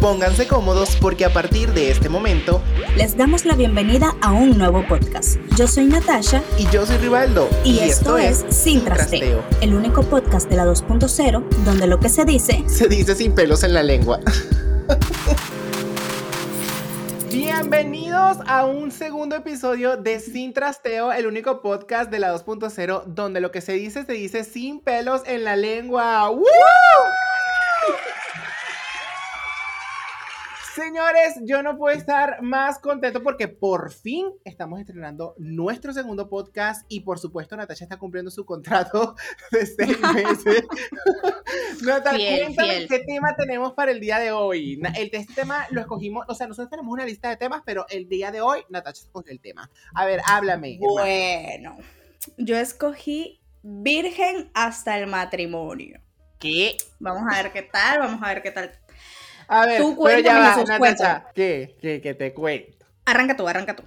Pónganse cómodos porque a partir de este momento les damos la bienvenida a un nuevo podcast. Yo soy Natasha y yo soy Rivaldo y, esto, es Sin trasteo, el único podcast de la 2.0 donde lo que se dice se dice sin pelos en la lengua. Bienvenidos a un segundo episodio de Sin Trasteo, el único podcast de la 2.0 donde lo que se dice se dice sin pelos en la lengua. ¡Woo! Señores, yo no puedo estar más contento porque por fin estamos estrenando nuestro segundo podcast y por supuesto Natasha está cumpliendo su contrato de seis meses. Natasha, cuéntame qué tema tenemos para el día de hoy. El este tema lo escogimos, o sea, nosotros tenemos una lista de temas, pero el día de hoy Natasha escogió el tema. A ver, háblame. Bueno, yo escogí virgen hasta el matrimonio. ¿Qué? Vamos a ver qué tal, vamos a ver qué tal a ver, tú pero ya va, Natacha, ¿qué? ¿Qué? ¿Qué te cuento? Arranca tú, arranca tú.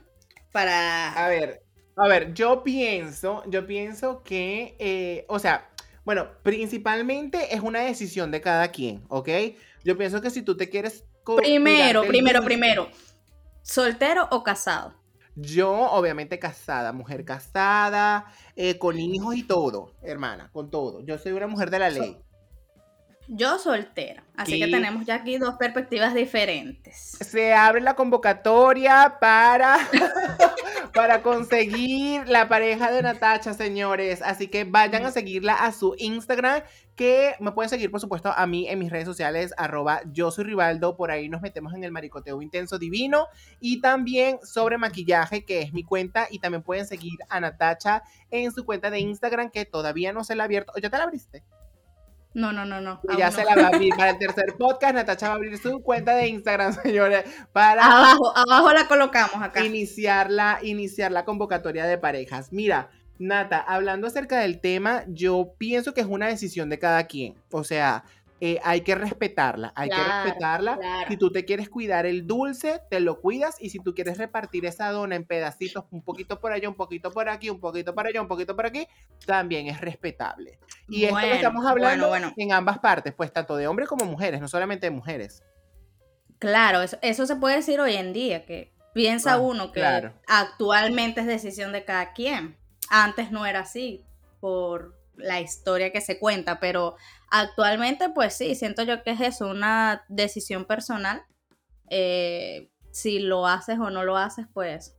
Para... A ver, a ver, yo pienso, yo pienso que, eh, o sea, bueno, principalmente es una decisión de cada quien, ¿ok? Yo pienso que si tú te quieres... Primero, primero, primero. ¿Soltero o casado? Yo, obviamente, casada, mujer casada, eh, con hijos y todo, hermana, con todo. Yo soy una mujer de la ley. Yo soltera, así que tenemos ya aquí dos perspectivas diferentes. Se abre la convocatoria para, para conseguir la pareja de Natacha, señores. Así que vayan a seguirla a su Instagram, que me pueden seguir, por supuesto, a mí en mis redes sociales, arroba yo soy Rivaldo. Por ahí nos metemos en el maricoteo intenso divino. Y también sobre maquillaje, que es mi cuenta. Y también pueden seguir a Natacha en su cuenta de Instagram, que todavía no se la ha abierto. ¿O ya te la abriste? No, no, no, no. Y ya se la va a abrir para el tercer podcast. Natacha va a abrir su cuenta de Instagram, señores. Para abajo, abajo la colocamos acá. Iniciar la, iniciar la convocatoria de parejas. Mira, Nata, hablando acerca del tema, yo pienso que es una decisión de cada quien. O sea, eh, hay que respetarla, hay que respetarla. Si tú te quieres cuidar el dulce, te lo cuidas y si tú quieres repartir esa dona en pedacitos, un poquito por allá, un poquito por aquí, un poquito por allá, un poquito por aquí, también es respetable. Y esto lo estamos hablando en ambas partes, pues tanto de hombres como mujeres, no solamente de mujeres. Claro, eso, se puede decir hoy en día, que piensa ah, uno que actualmente es decisión de cada quien. Antes no era así, por la historia que se cuenta, pero actualmente pues sí, siento yo que es eso, una decisión personal. Eh, si lo haces o no lo haces, pues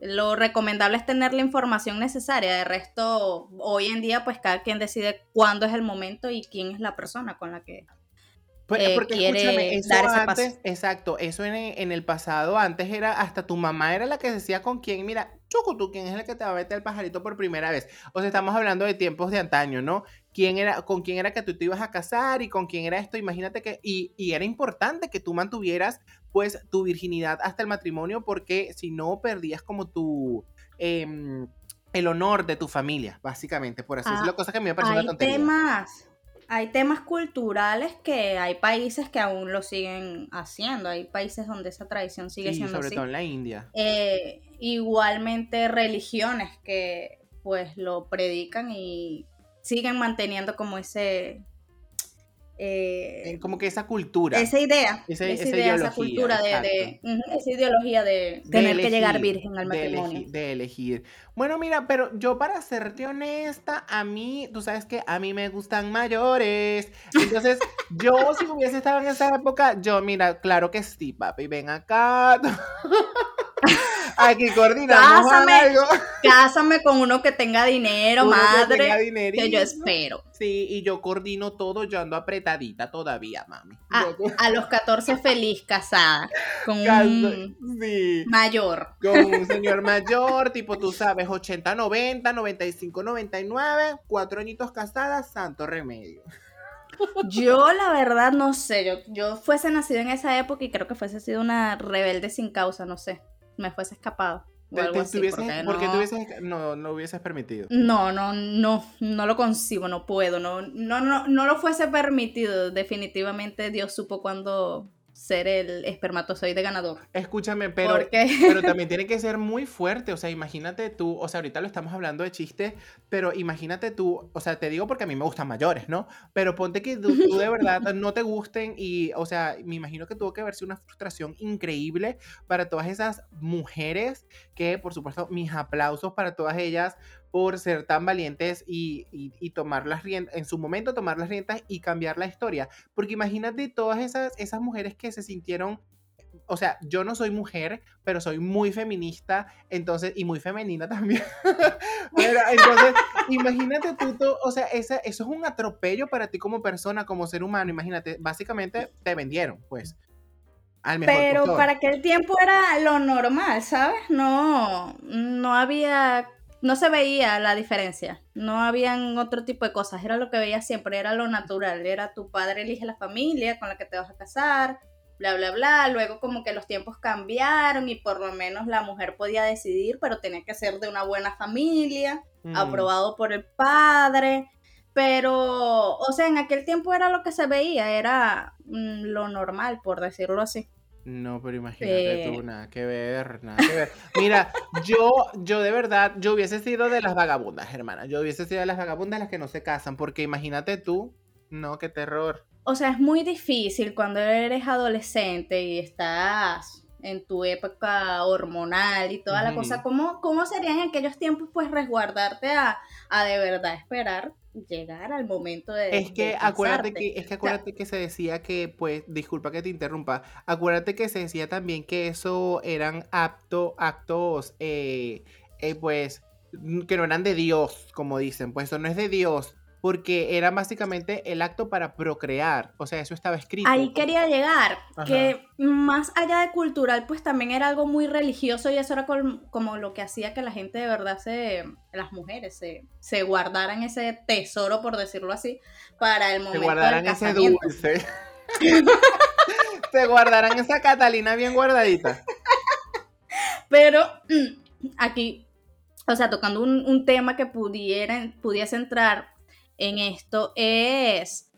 lo recomendable es tener la información necesaria. De resto, hoy en día, pues cada quien decide cuándo es el momento y quién es la persona con la que eh, porque quiere dar ese paso. Exacto, eso en, en, el pasado, antes era hasta tu mamá era la que decía con quién, mira, tú ¿quién es el que te va a meter el pajarito por primera vez? O sea, estamos hablando de tiempos de antaño, ¿no? ¿Quién era, con quién era que tú te ibas a casar y con quién era esto? Imagínate que, y, y era importante que tú mantuvieras, pues, tu virginidad hasta el matrimonio, porque si no, perdías como tu... Em, el honor de tu familia, básicamente, por así ah, decirlo, cosa que a mí me parece una tontería. temas hay temas culturales que hay países que aún lo siguen haciendo, hay países donde esa tradición sigue siendo sobre todo en la India. Eh, igualmente religiones que pues lo predican y siguen manteniendo como ese eh, como que esa cultura. Esa idea. Esa, idea, esa cultura de, esa ideología de, tener que llegar virgen al matrimonio. De, elegir. Bueno, mira, pero yo para serte honesta, a mí, tú sabes que a mí me gustan mayores. Entonces, yo si hubiese estado en esa época, yo, mira, claro que sí, papi, ven acá. Aquí coordinamos cásame, algo. Cásame con uno que tenga dinero, madre. Que, yo espero. Sí, y yo coordino todo, yo ando apretadita todavía, mami. A, los 14 feliz casada. Con un mayor. Con un señor mayor, tipo, tú sabes, 80, 90, 95, 99, cuatro añitos casadas, santo remedio. Yo la verdad no sé, yo, yo fuese nacido en esa época y creo que fuese sido una rebelde sin causa, no sé me fuese escapado. O algo así, porque, no, no, hubieses permitido. No, no, no, no lo consigo, no puedo, no, no, no, no lo fuese permitido. Definitivamente Dios supo cuándo ser el espermatozoide ganador. Escúchame, pero, pero también tiene que ser muy fuerte. O sea, imagínate tú, o sea, ahorita lo estamos hablando de chiste, pero imagínate tú, o sea, te digo porque a mí me gustan mayores, ¿no? Pero ponte que tú, de verdad no te gusten y, o sea, me imagino que tuvo que verse una frustración increíble para todas esas mujeres que, por supuesto, mis aplausos para todas ellas por ser tan valientes y, y, tomar las riendas, en su momento tomar las riendas y cambiar la historia. Porque imagínate todas esas, esas mujeres que se sintieron, o sea, yo no soy mujer, pero soy muy feminista, entonces, y muy femenina también. pero, entonces, imagínate tú, o sea, esa, eso es un atropello para ti como persona, como ser humano, imagínate, básicamente te vendieron, pues. Al mejor pero para aquel tiempo era lo normal, ¿sabes? No, no había no se veía la diferencia, no habían otro tipo de cosas, era lo que veía siempre, era lo natural, era tu padre elige la familia con la que te vas a casar, bla, bla, bla, luego como que los tiempos cambiaron y por lo menos la mujer podía decidir, pero tenía que ser de una buena familia, mm. aprobado por el padre, pero, o sea, en aquel tiempo era lo que se veía, era mm, lo normal, por decirlo así. No, pero imagínate tú, nada que ver, nada que ver. Mira, yo, yo de verdad, yo hubiese sido de las vagabundas, hermana. Yo hubiese sido de las vagabundas las que no se casan, porque imagínate tú, no, qué terror. O sea, es muy difícil cuando eres adolescente y estás en tu época hormonal y toda la cosa. ¿Cómo, ¿Cómo sería en aquellos tiempos, pues, resguardarte a, a de verdad esperar llegar al momento de es que acuérdate que es que acuérdate que se decía que pues disculpa que te interrumpa acuérdate que se decía también que eso eran apto, actos eh, eh, pues que no eran de Dios como dicen pues eso no es de Dios porque era básicamente el acto para procrear, o sea, eso estaba escrito. Ahí quería llegar, que más allá de cultural, pues también era algo muy religioso y eso era como lo que hacía que la gente de verdad se, las mujeres se, se guardaran ese tesoro, por decirlo así, para el momento. Se guardaran ese dulce. se guardaran esa Catalina bien guardadita. Pero aquí, o sea, tocando un, un tema que pudiera, pudiese entrar en esto es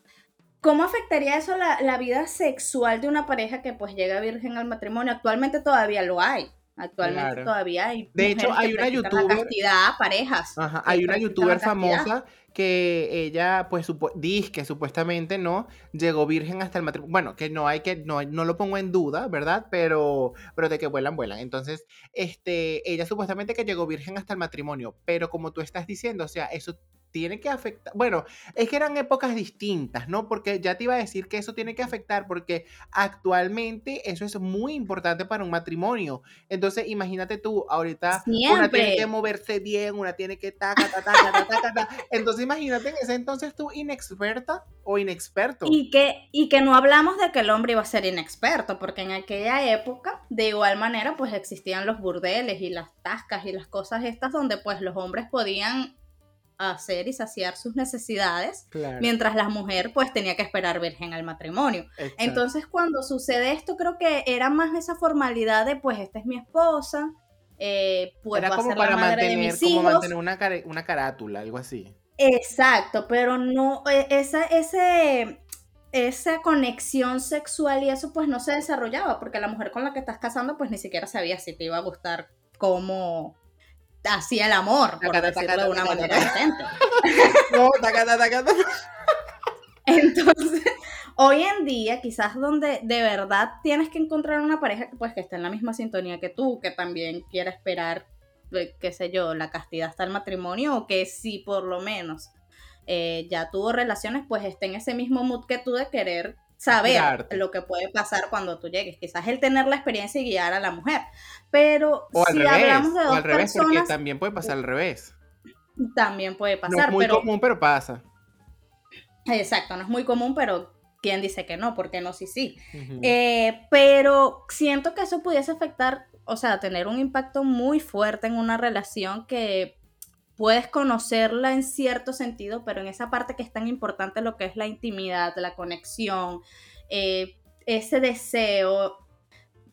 ¿Cómo afectaría eso la, vida sexual de una pareja que pues llega virgen al matrimonio? Actualmente todavía lo hay. Actualmente todavía hay. De hecho, hay una youtuber. Cantidad, parejas. Ajá, hay una youtuber famosa que ella, pues, dice que supuestamente no llegó virgen hasta el matrimonio. Bueno, que no hay que, no, no lo pongo en duda, ¿verdad? Pero, pero de que vuelan, vuelan. Entonces, este, ella supuestamente que llegó virgen hasta el matrimonio. Pero como tú estás diciendo, o sea, eso tiene que afectar, bueno, es que eran épocas distintas, ¿no? Porque ya te iba a decir que eso tiene que afectar porque actualmente eso es muy importante para un matrimonio. Entonces, imagínate tú, ahorita una tiene que moverse bien, una tiene que taca, taca, taca, taca, taca. Entonces, imagínate en ese entonces tú inexperta o inexperto. Y que, y que no hablamos de que el hombre iba a ser inexperto, porque en aquella época, de igual manera, pues existían los burdeles y las tascas y las cosas estas donde pues los hombres podían hacer y saciar sus necesidades, mientras la mujer pues tenía que esperar virgen al matrimonio. Entonces cuando sucede esto creo que era más esa formalidad de pues esta es mi esposa, eh, pues era como para mantener, como mantener una, una carátula, algo así. Exacto, pero no, e, esa, ese, esa conexión sexual y eso pues no se desarrollaba, porque la mujer con la que estás casando pues ni siquiera sabía si te iba a gustar cómo hacía el amor, por decirlo de una manera decente. No, Entonces, hoy en día, quizás donde de verdad tienes que encontrar una pareja que, pues, que esté en la misma sintonía que tú, que también quiera esperar, eh, qué sé yo, la castidad hasta el matrimonio, o que si por lo menos eh, ya tuvo relaciones, pues esté en ese mismo mood que tú de querer saber lo que puede pasar cuando tú llegues. Quizás el tener la experiencia y guiar a la mujer. Pero si hablamos de dos al revés, porque también puede pasar al revés. También puede pasar. No es muy común, pero pasa. Exacto, no es muy común, pero ¿quién dice que no? porque no? Sí, sí. Eh, pero siento que eso pudiese afectar, o sea, tener un impacto muy fuerte en una relación que puedes conocerla en cierto sentido, pero en esa parte que es tan importante lo que es la intimidad, la conexión, eh, ese deseo,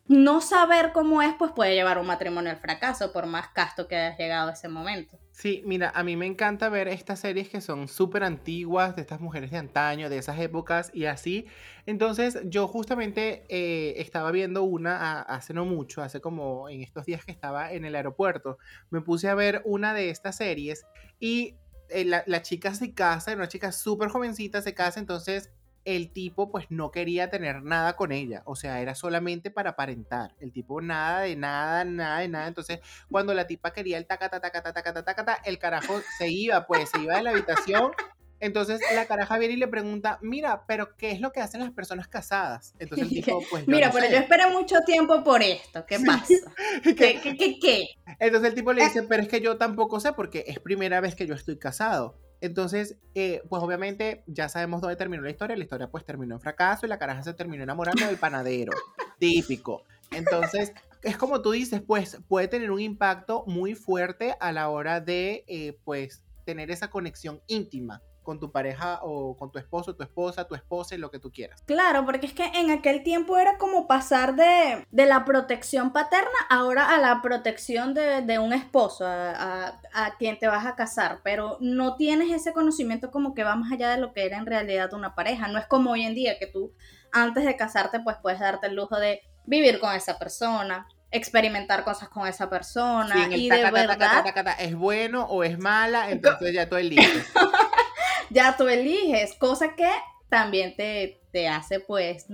no saber cómo es, pues puede llevar un matrimonio al fracaso, por más casto que hayas llegado a ese momento. Sí, mira, a mí me encanta ver estas series que son súper antiguas, de estas mujeres de antaño, de esas épocas y así. Entonces, yo justamente eh, estaba viendo una hace no mucho, hace como en estos días que estaba en el aeropuerto, me puse a ver una de estas series y eh, la, la, chica se casa, una chica súper jovencita se casa, entonces el tipo pues no quería tener nada con ella, o sea, era solamente para aparentar, el tipo nada de nada, nada de nada, entonces cuando la tipa quería el tacata, tacata, tacata, tacata, el carajo se iba, pues se iba de la habitación, entonces la caraja viene y le pregunta, mira, pero ¿qué es lo que hacen las personas casadas? Entonces el tipo, pues... mira, pero yo esperé mucho tiempo por esto, ¿qué pasa? ¿Qué, qué, qué? Entonces el tipo le dice, pero es que yo tampoco sé porque es primera vez que yo estoy casado. Entonces, eh, pues obviamente ya sabemos dónde terminó la historia. La historia pues terminó en fracaso y la caraja se terminó enamorando del panadero. Típico. Entonces, es como tú dices, pues puede tener un impacto muy fuerte a la hora de, eh, pues, tener esa conexión íntima con tu pareja o con tu esposo, tu esposa, tu esposa, lo que tú quieras. Claro, porque es que en aquel tiempo era como pasar de, la protección paterna ahora a la protección de, un esposo, a, quien te vas a casar, pero no tienes ese conocimiento como que va más allá de lo que era en realidad una pareja. No es como hoy en día que tú antes de casarte pues puedes darte el lujo de vivir con esa persona, experimentar cosas con esa persona y de verdad es bueno o es mala, entonces ya tú eliges. ya tú eliges, cosa que también te, te hace pues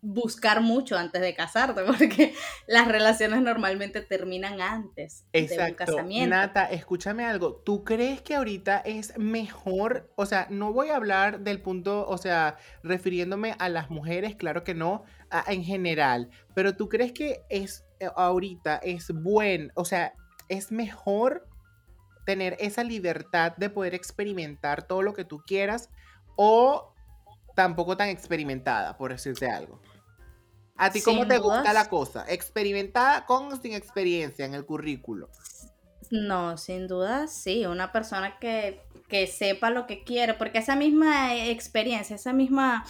buscar mucho antes de casarte, porque las relaciones normalmente terminan antes de un casamiento. Nata, escúchame algo, ¿tú crees que ahorita es mejor? O sea, no voy a hablar del punto, o sea, refiriéndome a las mujeres, claro que no, en general, pero ¿tú crees que es eh, ahorita es buen, o sea, es mejor tener esa libertad de poder experimentar todo lo que tú quieras o tampoco tan experimentada, por decirte algo. ¿A ti cómo te gusta la cosa? ¿Experimentada con o sin experiencia en el currículo? No, sin duda sí, una persona que, que sepa lo que quiere, porque esa misma experiencia, esa misma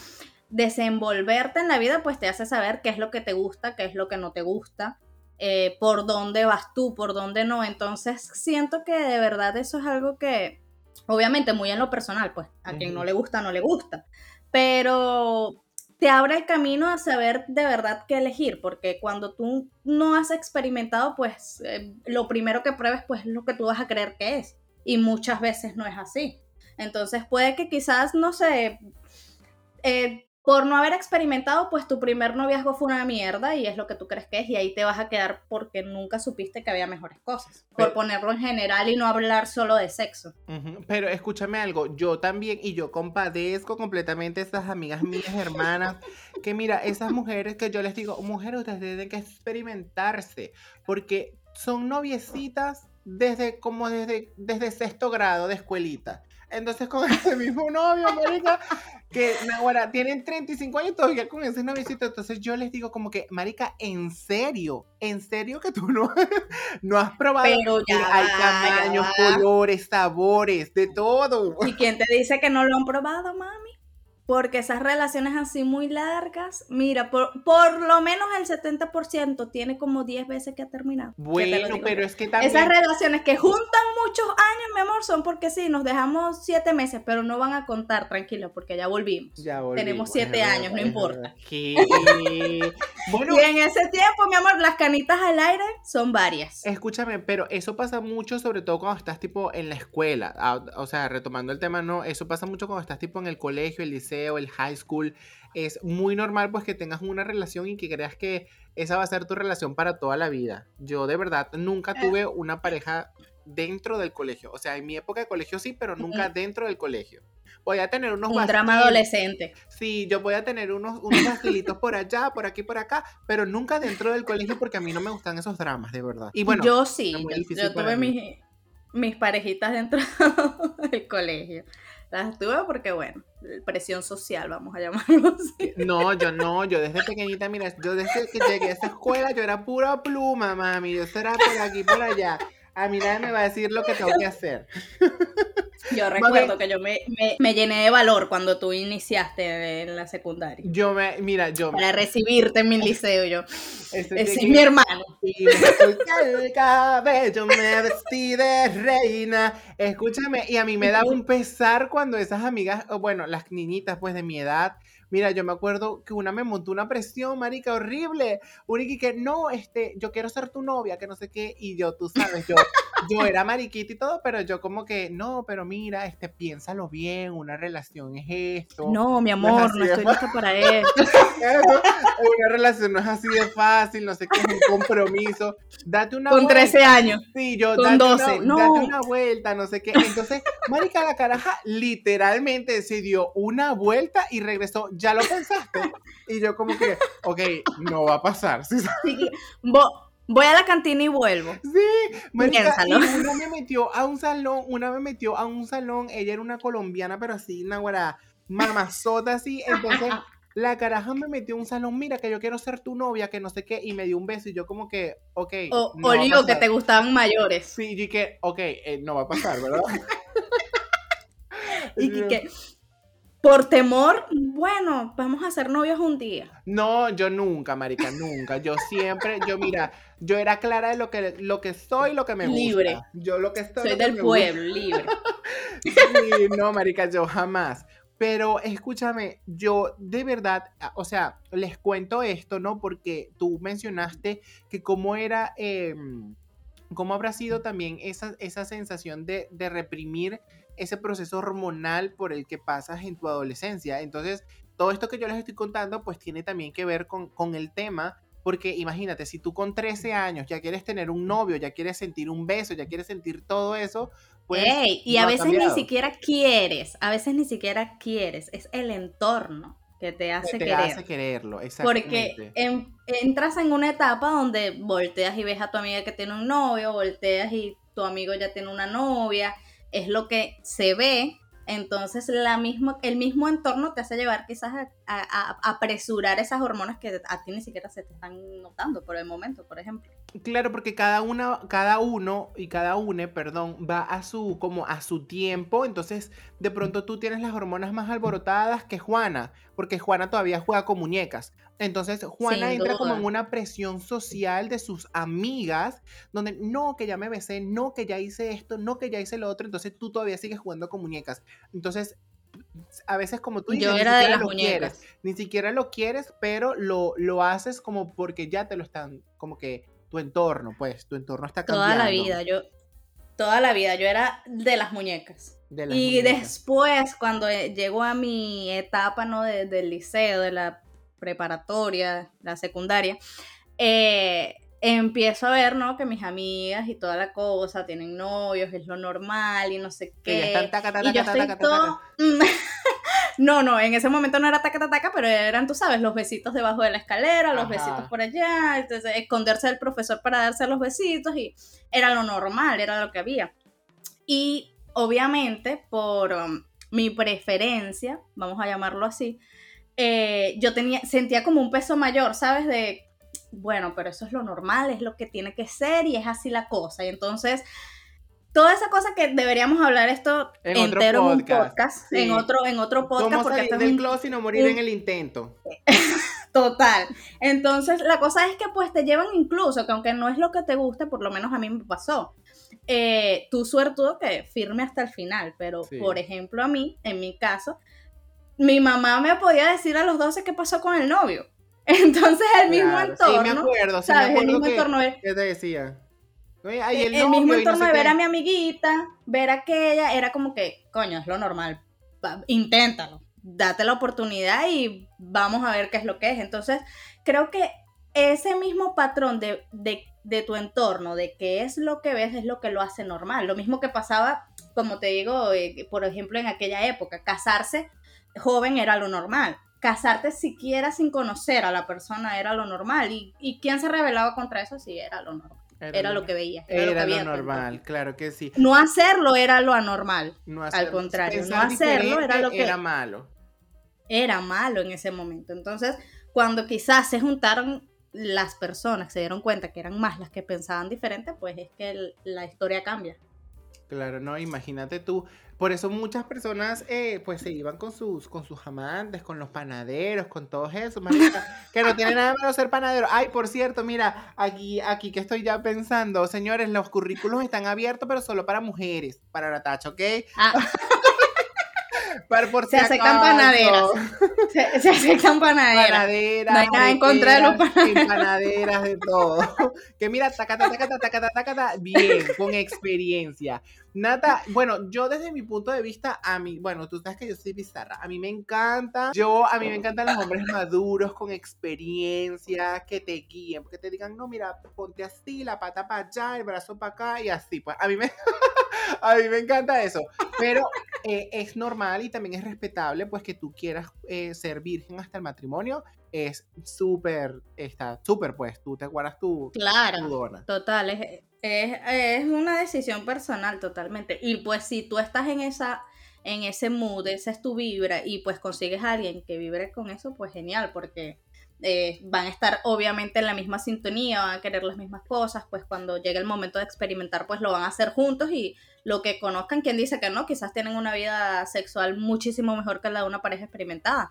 desenvolverte en la vida, pues te hace saber qué es lo que te gusta, qué es lo que no te gusta, eh, por dónde vas tú, por dónde no. Entonces siento que de verdad eso es algo que, obviamente muy en lo personal, pues a quien no le gusta, no le gusta, pero te abre el camino a saber de verdad qué elegir, porque cuando tú no has experimentado, pues eh, lo primero que pruebes, pues es lo que tú vas a creer que es, y muchas veces no es así. Entonces puede que quizás, no sé, eh, por no haber experimentado, pues tu primer noviazgo fue una mierda y es lo que tú crees que es y ahí te vas a quedar porque nunca supiste que había mejores cosas. por ponerlo en general y no hablar solo de sexo. Pero escúchame algo, yo también y yo compadezco completamente a esas amigas mías, hermanas, que mira, esas mujeres que yo les digo, mujeres, ustedes tienen que experimentarse porque son noviecitas desde como desde, desde sexto grado de escuelita. Entonces con ese mismo novio, marica, que ahora tienen 35 años todavía con ese noviecito. Entonces yo les digo como que, marica, en serio, en serio que tú no, no has probado. Pero ya hay tamaños, colores, sabores, de todo. ¿Y quién te dice que no lo han probado, mami? Porque esas relaciones así muy largas, mira, por, por lo menos el 70% tiene como 10 veces que ha terminado. Bueno, pero es que también... Esas relaciones que juntan muchos años, amor, son porque sí, nos dejamos 7 meses, pero no van a contar, tranquilo, porque ya volvimos. Ya volvimos. Tenemos 7 años, no importa. bueno, y en ese tiempo, mi amor, las canitas al aire son varias. Escúchame, pero eso pasa mucho, sobre todo cuando estás tipo en la escuela. Ah, o sea, retomando el tema, no, eso pasa mucho cuando estás tipo en el colegio, el liceo el high school, es muy normal pues que tengas una relación y que creas que esa va a ser tu relación para toda la vida. Yo de verdad nunca eh. tuve una pareja dentro del colegio. O sea, en mi época de colegio sí, pero nunca dentro del colegio. Voy a tener unos... Un drama adolescente. Sí, yo voy a tener unos, unos por allá, por aquí, por acá, pero nunca dentro del colegio porque a mí no me gustan esos dramas, de verdad. Y bueno, yo sí, yo, tuve mis, mis parejitas dentro del colegio. Las tuve porque, bueno, presión social, vamos a llamarlo así. No, yo no, yo desde pequeñita, mira, yo desde que llegué a esa escuela, yo era pura pluma, mami, yo era por aquí, por allá. A mí nadie me va a decir lo que tengo que hacer. Yo recuerdo que yo me, me, llené de valor cuando tú iniciaste en la secundaria. Yo me, mira, yo. Para recibirte en mi liceo, yo. Ese, es mi hermano. Y me el cabello, me vestí de reina. Escúchame, y a mí me da un pesar cuando esas amigas, bueno, las niñitas pues de mi edad, Mira, yo me acuerdo que una me montó una presión, marica, horrible. Una que, no, este, yo quiero ser tu novia, que no sé qué. Y yo, tú sabes, yo, yo era mariquita y todo, pero yo como que, no, pero mira, este, piénsalo bien, una relación es esto. No, mi amor, no, estoy lista para eso. una relación no es así de fácil, no sé qué, es un compromiso. Date una Con 13 años. Sí, yo, Con date 12. Una, no. date una vuelta, no sé qué. Entonces, marica, la caraja literalmente se dio una vuelta y regresó ya lo pensaste. Y yo como que, ok, no va a pasar. voy a la cantina y vuelvo. Sí, una me metió a un salón, una me metió a un salón, ella era una colombiana, pero así, una guara, mamazota así, entonces... La caraja me metió a un salón, mira que yo quiero ser tu novia, que no sé qué, y me dio un beso y yo como que, ok. O, no que te gustaban mayores. Sí, y que, ok, eh, no va a pasar, ¿verdad? y que, por temor, bueno, vamos a ser novios un día. No, yo nunca, marica, nunca. Yo siempre, yo mira, yo era clara de lo que, lo que soy, lo que me gusta. Libre. Yo lo que estoy. Soy del pueblo, libre. sí, no, marica, yo jamás. Pero escúchame, yo de verdad, o sea, les cuento esto, ¿no? Porque tú mencionaste que cómo era, em, cómo habrá sido también esa, esa sensación de, de reprimir ese proceso hormonal por el que pasas en tu adolescencia. Entonces, todo esto que yo les estoy contando, pues tiene también que ver con, con el tema, porque imagínate, si tú con 13 años ya quieres tener un novio, ya quieres sentir un beso, ya quieres sentir todo eso, pues... y a veces ni siquiera quieres, a veces ni siquiera quieres, es el entorno que te hace que te hace quererlo, exactamente. Porque entras en una etapa donde volteas y ves a tu amiga que tiene un novio, volteas y tu amigo ya tiene una novia, es lo que se ve, entonces la misma, el mismo entorno te hace llevar quizás a, apresurar esas hormonas que a ti ni siquiera se te están notando por el momento, por ejemplo. Claro, porque cada una, cada uno y cada une, perdón, va a su, como a su tiempo. Entonces, de pronto tú tienes las hormonas más alborotadas que Juana, porque Juana todavía juega con muñecas. Entonces, Juana entra como en una presión social de sus amigas, donde no, que ya me besé, no, que ya hice esto, no, que ya hice lo otro. Entonces, tú todavía sigues jugando con muñecas. Entonces, a veces como tú dices, Yo era ni siquiera de lo quieres, ni siquiera lo quieres, pero lo, lo haces como porque ya te lo están como que tu entorno, pues, tu entorno está cambiando. Toda la vida, yo, toda la vida, yo era de las muñecas. y después, cuando eh, llegó a mi etapa, ¿no? del liceo, de la preparatoria, la secundaria, eh, empiezo a ver, ¿no? Que mis amigas y toda la cosa tienen novios, es lo normal y no sé qué. y yo estoy todo... No, no, en ese momento no era taca, taca, pero eran, tú sabes, los besitos debajo de la escalera, los besitos por allá, entonces esconderse del profesor para darse los besitos y era lo normal, era lo que había. Y obviamente, por um, mi preferencia, vamos a llamarlo así, eh, yo tenía, sentía como un peso mayor, ¿sabes? De, bueno, pero eso es lo normal, es lo que tiene que ser y es así la cosa. Y entonces toda esa cosa que deberíamos hablar esto en entero en un podcast, en otro en otro podcast ¿Cómo porque salir del closet y no morir en el intento. Total. Entonces, la cosa es que pues te llevan incluso, que aunque no es lo que te guste, por lo menos a mí me pasó. Eh, tu suertudo que firme hasta el final, pero por ejemplo a mí, en mi caso, mi mamá me podía decir a los 12 qué pasó con el novio. Entonces el mismo entorno. Sí, me acuerdo, sí, Me acuerdo el mismo entorno. ¿Qué te decía? Eh, el, mismo entorno de ver a mi amiguita, ver a aquella, era como que, coño, es lo normal, inténtalo, date la oportunidad y vamos a ver qué es lo que es. Entonces, creo que ese mismo patrón de, de, tu entorno, de qué es lo que ves, es lo que lo hace normal. Lo mismo que pasaba, como te digo, eh, por ejemplo, en aquella época, casarse joven era lo normal. Casarte siquiera sin conocer a la persona era lo normal. ¿Y, y quién se rebelaba contra eso? Sí, era lo normal. Era, lo que veía. Era, lo, normal, claro que sí. No hacerlo era lo anormal. al contrario, no hacerlo era lo que. Era malo. Era malo en ese momento. Entonces, cuando quizás se juntaron las personas, se dieron cuenta que eran más las que pensaban diferente, pues es que la historia cambia. Claro, no, imagínate tú. Por eso muchas personas eh, pues se iban con sus, con sus amantes, con los panaderos, con todos esos, que no tiene nada malo ser panadero. Ay, por cierto, mira, aquí, aquí que estoy ya pensando, señores, los currículos están abiertos, pero solo para mujeres, para la tacha, ¿ok? Ah. se aceptan panaderas. Se, se, aceptan panaderas. Panaderas. No hay nada en contra de los panaderos. Panaderas de todo. Que mira, tacata, tacata, tacata, tacata, bien, con experiencia. Nata, bueno, yo desde mi punto de vista, a mí, bueno, tú sabes que yo soy bizarra, a mí me encanta, yo, a mí me encantan los hombres maduros, con experiencia, que te guíen, que te digan, no, mira, ponte así, la pata para allá, el brazo para acá, y así, pues, a mí me, a mí me encanta eso, pero eh, es normal y también es respetable, pues, que tú quieras eh, ser virgen hasta el matrimonio, es súper, está súper, pues, tú te guardas tu, claro, total, es es, una decisión personal totalmente. Y pues si tú estás en esa en ese mood, esa es tu vibra y pues consigues a alguien que vibre con eso, pues genial, porque eh, van a estar obviamente en la misma sintonía, van a querer las mismas cosas, pues cuando llegue el momento de experimentar, pues lo van a hacer juntos y lo que conozcan, quien dice que no, quizás tienen una vida sexual muchísimo mejor que la de una pareja experimentada.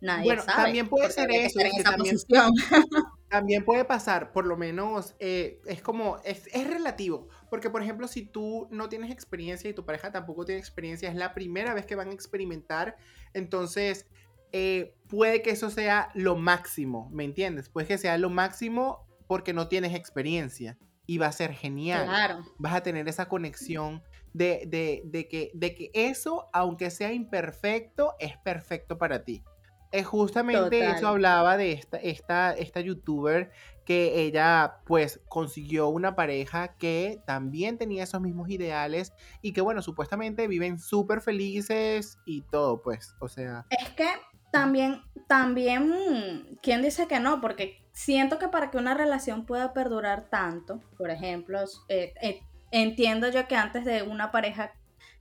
Nadie bueno, también puede ser eso, también, puede pasar, por lo menos eh, es como, es, es, relativo, porque por ejemplo, si tú no tienes experiencia y tu pareja tampoco tiene experiencia, es la primera vez que van a experimentar, entonces eh, puede que eso sea lo máximo, ¿me entiendes? Puede que sea lo máximo porque no tienes experiencia y va a ser genial. Claro. Vas a tener esa conexión de, de, de, que, de que eso, aunque sea imperfecto, es perfecto para ti. Es justamente eso hablaba de esta, esta, esta youtuber que ella pues consiguió una pareja que también tenía esos mismos ideales y que bueno, supuestamente viven súper felices y todo pues, o sea... Es que también, también, ¿quién dice que no? Porque siento que para que una relación pueda perdurar tanto, por ejemplo, eh, eh, entiendo yo que antes de una pareja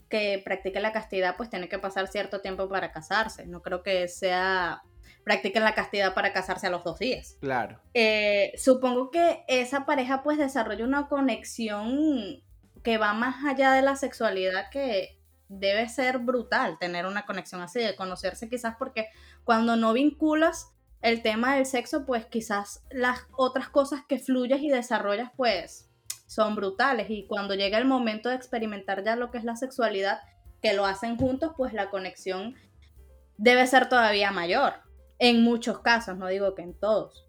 que practique la castidad, pues tiene que pasar cierto tiempo para casarse. No creo que sea practiquen la castidad para casarse a los dos días. Claro. Eh, supongo que esa pareja pues desarrolla una conexión que va más allá de la sexualidad que debe ser brutal tener una conexión así, de conocerse quizás porque cuando no vinculas el tema del sexo, pues quizás las otras cosas que fluyes y desarrollas pues son brutales y cuando llega el momento de experimentar ya lo que es la sexualidad, que lo hacen juntos, pues la conexión debe ser todavía mayor. En muchos casos, no digo que en todos.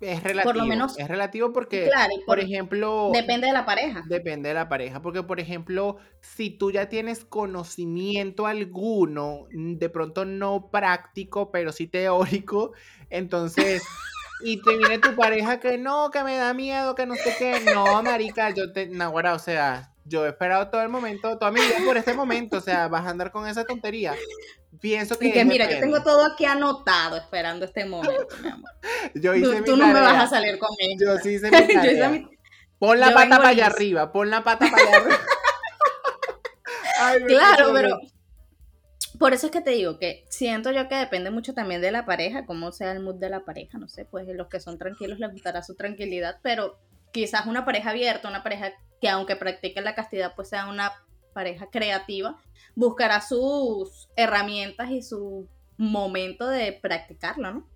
Es relativo. Por lo menos. Es relativo porque, por, ejemplo. Depende de la pareja. Depende de la pareja. Porque, por ejemplo, si tú ya tienes conocimiento alguno, de pronto no práctico, pero sí teórico, entonces y te viene tu pareja que no, que me da miedo, que no sé qué. No, marica, yo te. Nahuara, o sea, yo he esperado todo el momento, toda mi vida por este momento. O sea, vas a andar con esa tontería. Pienso que. Y que mira, yo tengo todo aquí anotado esperando este momento, mi amor. Yo hice tú, tú no me vas a salir conmigo. Yo sí hice mi tarea. Pon la pata para allá arriba, pon la pata para allá arriba. claro, pero por eso es que te digo que siento yo que depende mucho también de la pareja, cómo sea el mood de la pareja, no sé, pues los que son tranquilos les gustará su tranquilidad, pero quizás una pareja abierta, una pareja que aunque practique la castidad, pues sea una pareja creativa, buscará sus herramientas y su momento de practicarlo, ¿no?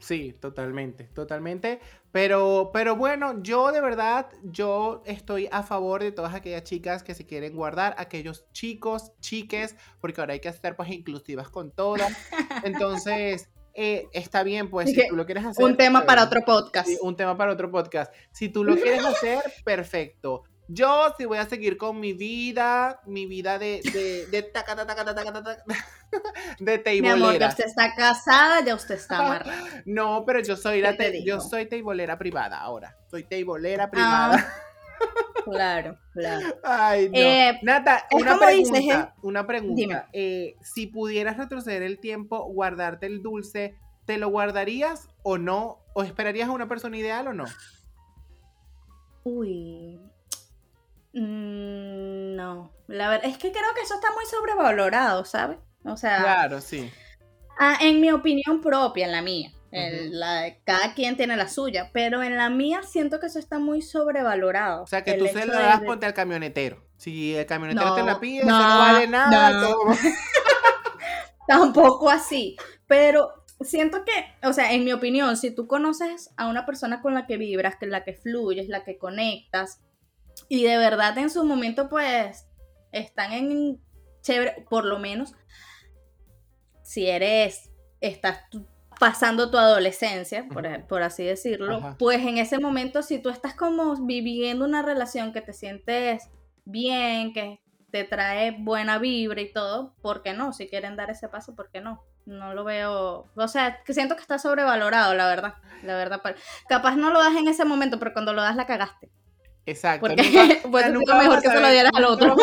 Sí, totalmente, totalmente. Pero, pero bueno, yo de verdad, yo estoy a favor de todas aquellas chicas que se quieren guardar, aquellos chicos, chiques, porque ahora hay que ser pues inclusivas con todas. Entonces, eh, está bien, pues si tú lo quieres hacer. Un tema para otro podcast. un tema para otro podcast. Si tú lo quieres hacer, perfecto. Yo sí voy a seguir con mi vida, mi vida de, de, de taca, taca, taca, taca, taca, de teibolera. Mi amor, ya usted está casada, ya usted está amarrada. No, pero yo soy la yo soy teibolera privada ahora. Soy teibolera privada. Ah, claro, claro. Ay, no. Eh, Nata, una pregunta, ¿eh? una pregunta. Eh, si pudieras retroceder el tiempo, guardarte el dulce, ¿te lo guardarías o no? ¿O esperarías a una persona ideal o no? Uy, Mm, no, la verdad es que creo que eso está muy sobrevalorado, ¿sabes? O sea, claro, sí. Ah, en mi opinión propia, en la mía. cada quien tiene la suya, pero en la mía siento que eso está muy sobrevalorado. O sea, que tú se lo das ponte al camionetero. Si el camionetero te la pide, no, no vale nada. Tampoco así. Pero siento que, o sea, en mi opinión, si tú conoces a una persona con la que vibras, que la que fluyes, la que conectas, y de verdad en su momento, pues, están en chévere, por lo menos, si eres, estás pasando tu adolescencia, por, así decirlo, pues en ese momento, si tú estás como viviendo una relación que te sientes bien, que te trae buena vibra y todo, ¿por qué no? Si quieren dar ese paso, ¿por qué no? No lo veo, o sea, que siento que está sobrevalorado, la verdad, la verdad. Capaz no lo das en ese momento, pero cuando lo das la cagaste. Exacto. Porque nunca, nunca mejor que se lo dieras al otro.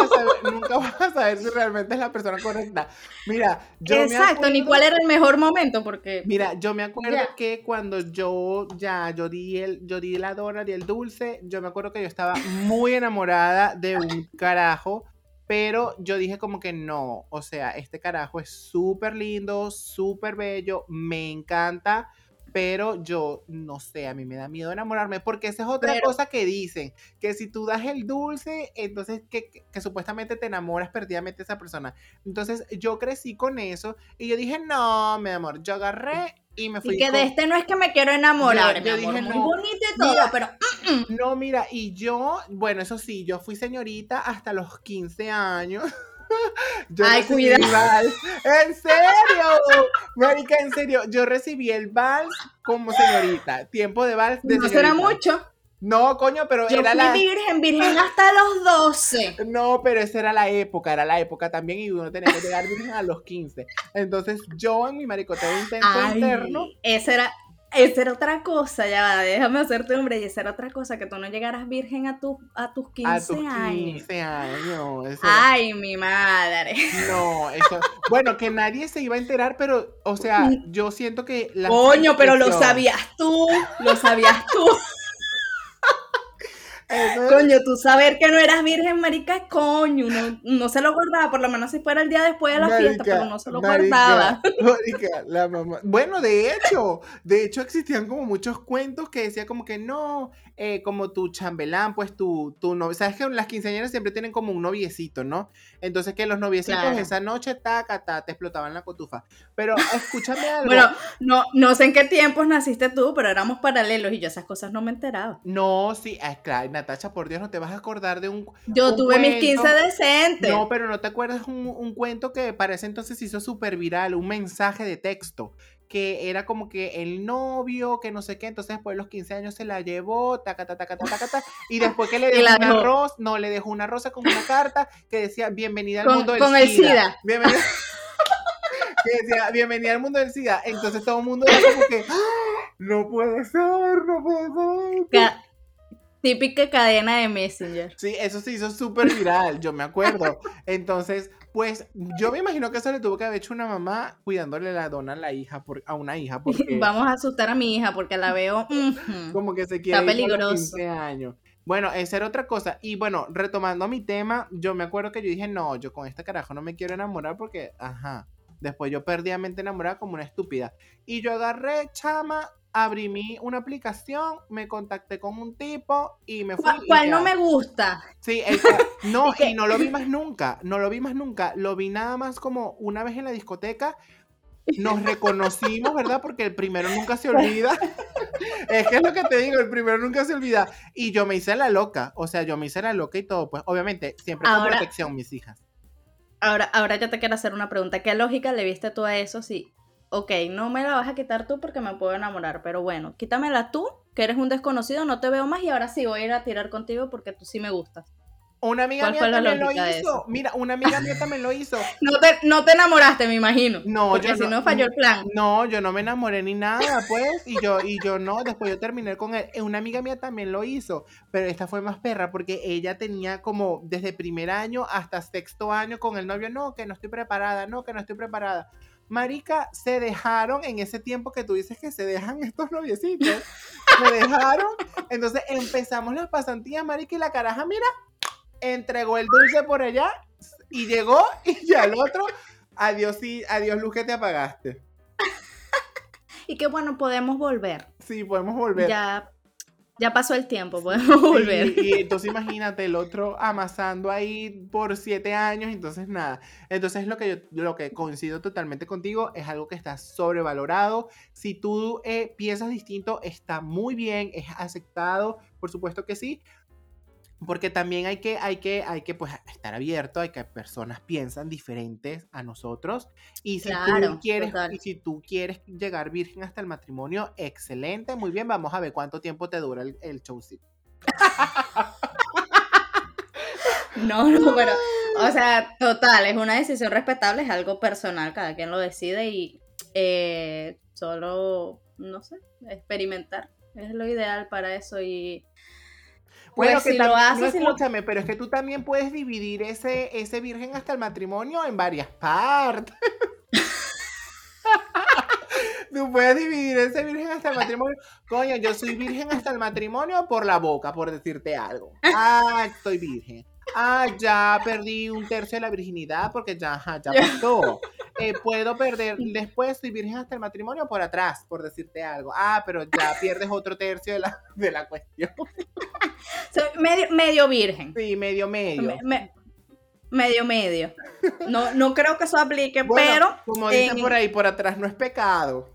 Nunca vas, a saber si realmente es la persona correcta. Mira, yo Exacto, ni cuál era el mejor momento, porque. Mira, yo me acuerdo que cuando yo ya, yo di el, yo di la dona, di el dulce, yo me acuerdo que yo estaba muy enamorada de un carajo. Pero yo dije como que no, o sea, este carajo es súper lindo, súper bello, me encanta, pero yo no sé, a mí me da miedo enamorarme, porque esa es otra cosa que dicen, que si tú das el dulce, entonces que, que, supuestamente te enamoras perdidamente de esa persona. Entonces yo crecí con eso y yo dije, no, mi amor, yo agarré y me fui. Y que de este no es que me quiero enamorar, yo, dije, muy bonito y todo, pero... Mm, mm". No, mira, y yo, bueno, eso sí, yo fui señorita hasta los 15 años. Yo Ay, cuidado. En serio, Marica, en serio. Yo recibí el vals como señorita. Tiempo de vals de No será mucho. No, coño, pero yo era fui la. virgen, virgen hasta los 12. No, pero esa era la época, era la época también y uno tenía que llegar virgen a los 15. Entonces, yo en mi maricoteo intento interno. Esa era, esa era otra cosa, ya va, déjame hacerte hombre, y esa era otra cosa, que tú no llegaras virgen a, tu, a tus 15 a tus 15 años. años. Ay, mi madre. No, eso. bueno, que nadie se iba a enterar, pero, o sea, yo siento que. La Coño, pero lo sabías tú, lo sabías tú. Coño, tú saber que no eras virgen, marica, coño, no, se lo guardaba, por lo menos si fuera el día después de la fiesta, pero no se lo guardaba. Marica, la mamá. Bueno, de hecho, de hecho existían como muchos cuentos que decía como que no, eh, como tu chambelán, pues tu, tu novio, sabes que las quinceañeras siempre tienen como un noviecito, ¿no? Entonces que los noviecitos esa noche, taca, ta, te explotaban la cotufa. Pero escúchame algo. Bueno, no, no sé en qué tiempos naciste tú, pero éramos paralelos y yo esas cosas no me enteraba. No, sí, es claro, Natacha, por Dios, no te vas a acordar de un. Yo tuve mis 15 decentes. No, pero no te acuerdas un, un cuento que para ese entonces hizo súper viral, un mensaje de texto que era como que el novio, que no sé qué, entonces después de los 15 años se la llevó, taca, taca, taca, taca, taca, y después que le dejó una rosa, no, le dejó una rosa con una carta que decía, bienvenida al mundo del con el SIDA. Bienvenida. que decía, bienvenida al mundo del SIDA. Entonces todo el mundo era como que, ¡Ah! no puede ser, no puede ser. Típica cadena de Messenger. Sí, eso se hizo súper viral, yo me acuerdo. Entonces, pues yo me imagino que eso le tuvo que haber hecho una mamá cuidándole la dona a la hija, por, a una hija. Porque... Vamos a asustar a mi hija porque la veo. como que se quiere. Está peligroso. años. Bueno, esa era otra cosa. Y bueno, retomando mi tema, yo me acuerdo que yo dije, no, yo con este carajo no me quiero enamorar porque, ajá. Después yo perdidamente enamorada como una estúpida. Y yo agarré, chama, abrí mi, una aplicación, me contacté con un tipo y me fui. ¿Cuál no me gusta? Sí, no, y no lo vi más nunca, no lo vi más nunca, lo vi nada más como una vez en la discoteca, nos reconocimos, ¿verdad? Porque el primero nunca se olvida. es que es lo que te digo, el primero nunca se olvida. Y yo me hice la loca, o sea, yo me hice la loca y todo, pues obviamente, siempre con protección, mis hijas. Ahora, ahora yo te quiero hacer una pregunta. ¿Qué lógica le viste tú a eso si ok, no me la vas a quitar tú porque me puedo enamorar, pero bueno, quítamela tú, que eres un desconocido, no te veo más y ahora sí voy a ir a tirar contigo porque tú sí me gustas. Una amiga mía también lo hizo. Mira, una amiga mía también lo hizo. No te, no te enamoraste, me imagino. No, porque si no, falló el plan. No, yo no me enamoré ni nada, pues. Y yo, y yo no, después yo terminé con él. Una amiga mía también lo hizo, pero esta fue más perra porque ella tenía como desde primer año hasta sexto año con el novio. No, que no estoy preparada, no, que no estoy preparada. Marica, se dejaron en ese tiempo que tú dices que se dejan estos noviecitos. se dejaron. Entonces empezamos las pasantías, Marica, y la caraja, mira, entregó el dulce por allá y llegó y ya el otro, adiós, sí, adiós, luz que te apagaste. y qué bueno, podemos volver. Sí, podemos volver. Ya Ya pasó el tiempo, podemos volver. Y, entonces imagínate el otro amasando ahí por siete años, entonces nada. Entonces lo que yo lo que coincido totalmente contigo es algo que está sobrevalorado. Si tú eh, piensas distinto, está muy bien, es aceptado, por supuesto que sí, porque también hay que, hay que, hay que pues, estar abierto, hay que personas piensan diferentes a nosotros. Y si, tú quieres, y si tú quieres llegar virgen hasta el matrimonio, excelente, muy bien, vamos a ver cuánto tiempo te dura el, el showcito. no, no, pero, o sea, total, es una decisión respetable, es algo personal, cada quien lo decide y eh, solo, no sé, experimentar es lo ideal para eso y bueno, pues que si lo haces. escúchame, pero es que tú también puedes dividir ese, ese virgen hasta el matrimonio en varias partes. tú puedes dividir ese virgen hasta el matrimonio. Coño, yo soy virgen hasta el matrimonio por la boca, por decirte algo. Ah, estoy virgen. Ah, ya perdí un tercio de la virginidad porque ya, ya pasó. Eh, puedo perder, después soy virgen hasta el matrimonio por atrás, por decirte algo. Ah, pero ya pierdes otro tercio de la, de la cuestión. Soy medio, medio virgen. Sí, medio medio. medio medio. No, no creo que eso aplique, pero. Como dicen por ahí, por atrás no es pecado.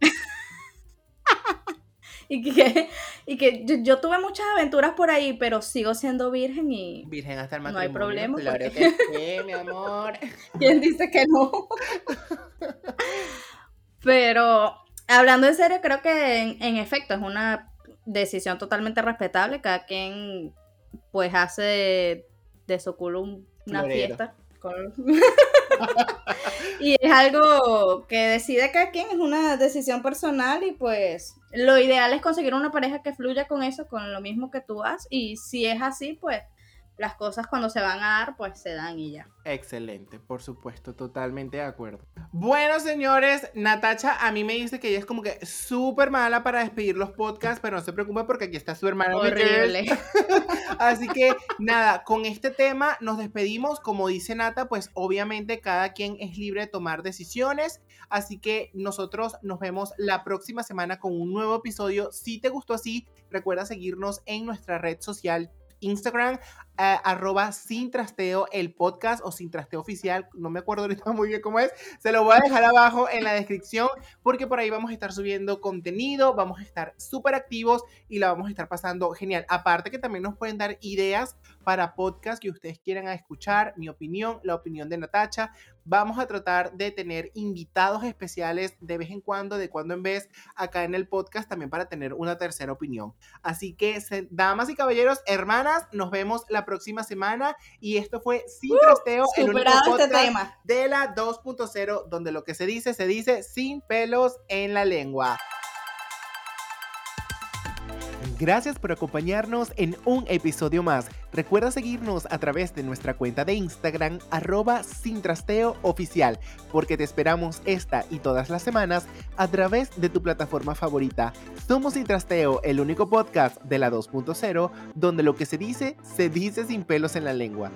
y que, y que yo, tuve muchas aventuras por ahí, pero sigo siendo virgen y. Virgen hasta el matrimonio. No hay problema. Claro que sí, mi amor. ¿Quién dice que no? pero, hablando en serio, creo que en efecto es una decisión totalmente respetable. Cada quien, pues, hace de, su culo una fiesta. y es algo que decide cada quien, es una decisión personal y pues lo ideal es conseguir una pareja que fluya con eso, con lo mismo que tú has y si es así, pues las cosas cuando se van a dar, pues se dan y ya. Excelente, por supuesto, totalmente de acuerdo. Bueno, señores, Natacha a mí me dice que ella es como que súper mala para despedir los podcasts, pero no se preocupe porque aquí está su hermano. Horrible. Así que nada, con este tema nos despedimos. Como dice Nata, pues obviamente cada quien es libre de tomar decisiones. Así que nosotros nos vemos la próxima semana con un nuevo episodio. Si te gustó así, recuerda seguirnos en nuestra red social Instagram, eh, arroba sin trasteo el podcast o sin trasteo oficial, no me acuerdo ahorita muy bien cómo es, se lo voy a dejar abajo en la descripción porque por ahí vamos a estar subiendo contenido, vamos a estar súper activos y la vamos a estar pasando genial. Aparte que también nos pueden dar ideas para podcast que ustedes quieran escuchar, mi opinión, la opinión de Natacha. Vamos a tratar de tener invitados especiales de vez en cuando, de cuando en vez, acá en el podcast también para tener una tercera opinión. Así que, damas y caballeros, hermanas, nos vemos la próxima semana y esto fue Sin uh, Trasteo, el único este podcast de la 2.0, donde lo que se dice, se dice sin pelos en la lengua. Gracias por acompañarnos en un episodio más. Recuerda seguirnos a través de nuestra cuenta de Instagram arroba sin trasteo oficial, porque te esperamos esta y todas las semanas a través de tu plataforma favorita. Somos Sin Trasteo, el único podcast de la 2.0 donde lo que se dice se dice sin pelos en la lengua.